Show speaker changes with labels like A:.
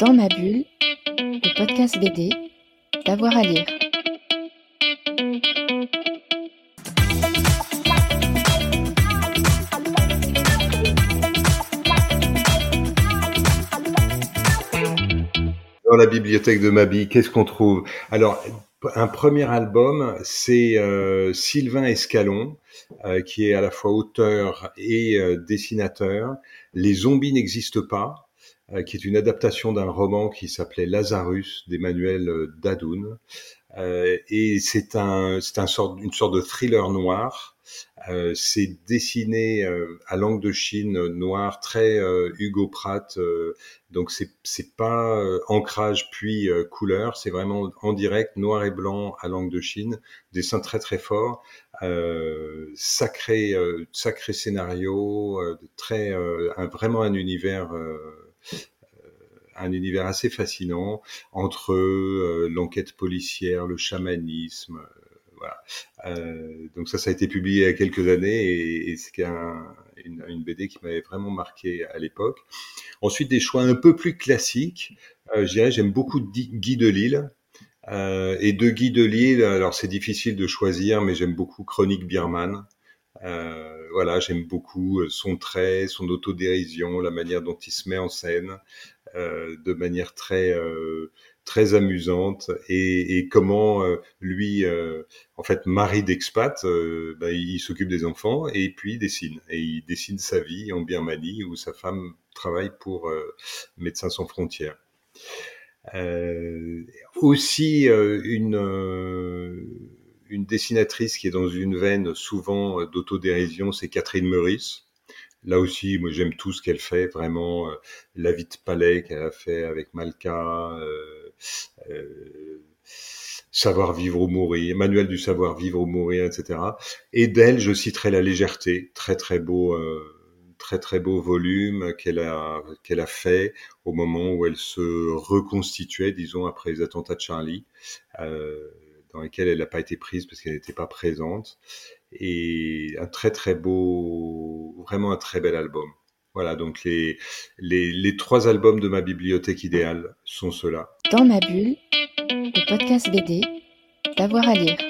A: Dans ma bulle, le podcast BD, d'avoir à lire.
B: Dans la bibliothèque de Mabi, qu'est-ce qu'on trouve? Alors, un premier album, c'est euh, Sylvain Escalon, euh, qui est à la fois auteur et euh, dessinateur. Les zombies n'existent pas, qui est une adaptation d'un roman qui s'appelait Lazarus d'Emmanuel Dadoun. et c'est un, c'est un sort, une sorte de thriller noir euh, c'est dessiné euh, à langue de Chine noir, très euh, Hugo Pratt. donc c'est c'est pas ancrage puis couleur, c'est vraiment en direct noir et blanc à langue de Chine. Dessin très très fort, sacré sacré scénario, très un, vraiment un univers un univers assez fascinant entre l'enquête policière, le chamanisme, voilà. Euh, donc ça, ça a été publié il y a quelques années et, c'est un, une, BD qui m'avait vraiment marqué à l'époque. Ensuite, des choix un peu plus classiques. Euh, je dirais, j'aime beaucoup Guy de Lille. Euh, et de Guy de Lille, alors c'est difficile de choisir, mais j'aime beaucoup Chronique Birman. Euh, voilà, j'aime beaucoup son trait, son autodérision, la manière dont il se met en scène, euh, de manière très euh, très amusante et, comment euh, lui, euh, en fait, mari d'expat, euh, bah, il s'occupe des enfants et puis il dessine. Et il dessine sa vie en Birmanie où sa femme travaille pour Médecins sans frontières. aussi une une dessinatrice qui est dans une veine souvent d'autodérision, c'est Catherine Meurice. Là aussi, moi j'aime tout ce qu'elle fait, vraiment la vie de palais qu'elle a fait avec Malka, euh, euh, savoir vivre ou mourir, manuel du savoir vivre ou mourir, etc. Et d'elle, je citerai la légèreté, très très beau, euh, très très beau volume qu'elle a qu'elle a fait au moment où elle se reconstituait, disons après les attentats de Charlie, euh, dans lesquels elle n'a pas été prise parce qu'elle n'était pas présente. Et un très très beau, vraiment un très bel album. Voilà, donc les, les, les trois albums de ma bibliothèque idéale sont ceux-là.
A: Dans ma bulle, le podcast BD, d'avoir à lire.